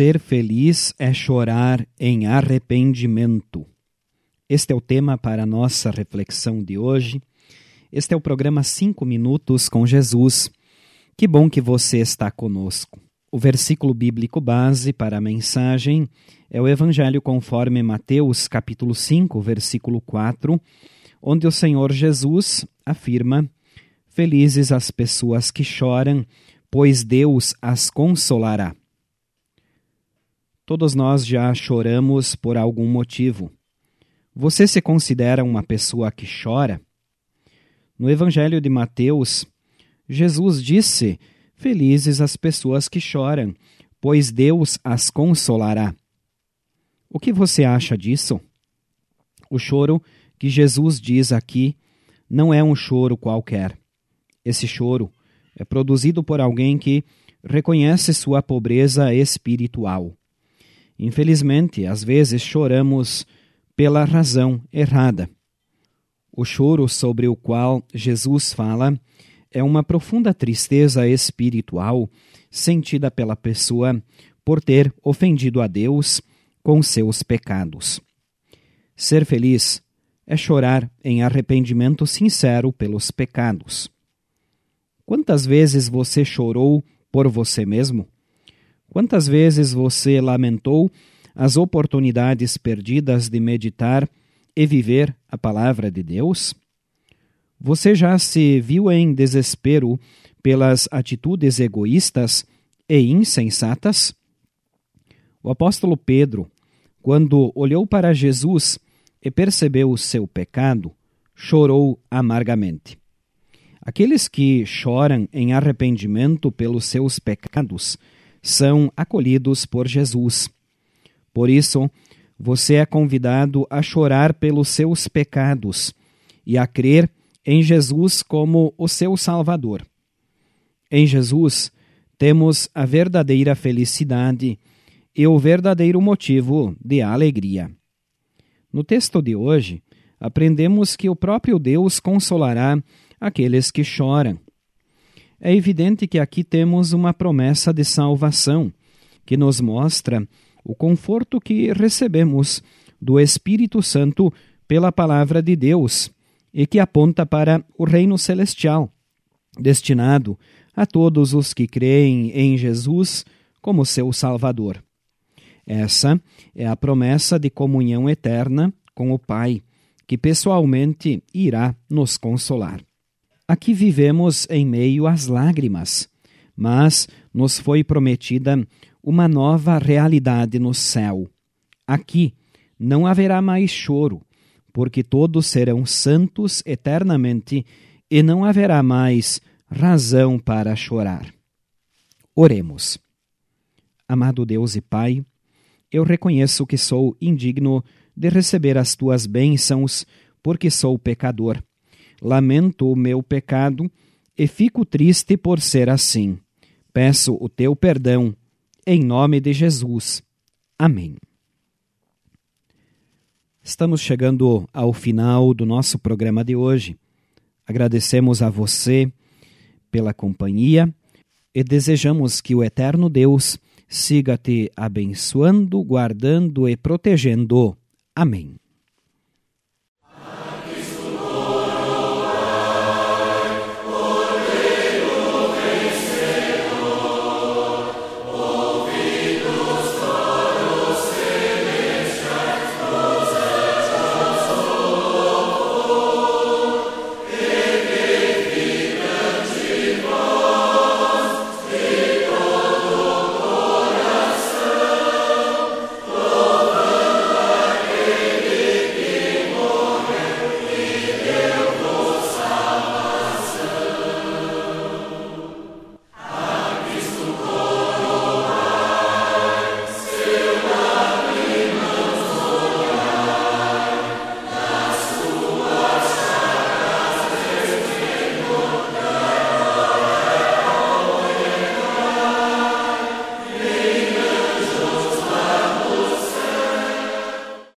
Ser feliz é chorar em arrependimento. Este é o tema para a nossa reflexão de hoje. Este é o programa Cinco Minutos com Jesus. Que bom que você está conosco. O versículo bíblico base para a mensagem é o Evangelho conforme Mateus, capítulo 5, versículo 4, onde o Senhor Jesus afirma: Felizes as pessoas que choram, pois Deus as consolará. Todos nós já choramos por algum motivo. Você se considera uma pessoa que chora? No Evangelho de Mateus, Jesus disse: Felizes as pessoas que choram, pois Deus as consolará. O que você acha disso? O choro que Jesus diz aqui não é um choro qualquer. Esse choro é produzido por alguém que reconhece sua pobreza espiritual. Infelizmente, às vezes choramos pela razão errada. O choro sobre o qual Jesus fala é uma profunda tristeza espiritual sentida pela pessoa por ter ofendido a Deus com seus pecados. Ser feliz é chorar em arrependimento sincero pelos pecados. Quantas vezes você chorou por você mesmo? Quantas vezes você lamentou as oportunidades perdidas de meditar e viver a palavra de Deus? Você já se viu em desespero pelas atitudes egoístas e insensatas? O apóstolo Pedro, quando olhou para Jesus e percebeu o seu pecado, chorou amargamente. Aqueles que choram em arrependimento pelos seus pecados são acolhidos por Jesus. Por isso, você é convidado a chorar pelos seus pecados e a crer em Jesus como o seu Salvador. Em Jesus, temos a verdadeira felicidade e o verdadeiro motivo de alegria. No texto de hoje, aprendemos que o próprio Deus consolará aqueles que choram. É evidente que aqui temos uma promessa de salvação, que nos mostra o conforto que recebemos do Espírito Santo pela palavra de Deus e que aponta para o reino celestial, destinado a todos os que creem em Jesus como seu Salvador. Essa é a promessa de comunhão eterna com o Pai, que pessoalmente irá nos consolar. Aqui vivemos em meio às lágrimas, mas nos foi prometida uma nova realidade no céu. Aqui não haverá mais choro, porque todos serão santos eternamente e não haverá mais razão para chorar. Oremos. Amado Deus e Pai, eu reconheço que sou indigno de receber as tuas bênçãos, porque sou pecador lamento o meu pecado e fico triste por ser assim. Peço o teu perdão, em nome de Jesus. Amém. Estamos chegando ao final do nosso programa de hoje. Agradecemos a você pela companhia e desejamos que o eterno Deus siga te abençoando, guardando e protegendo. Amém.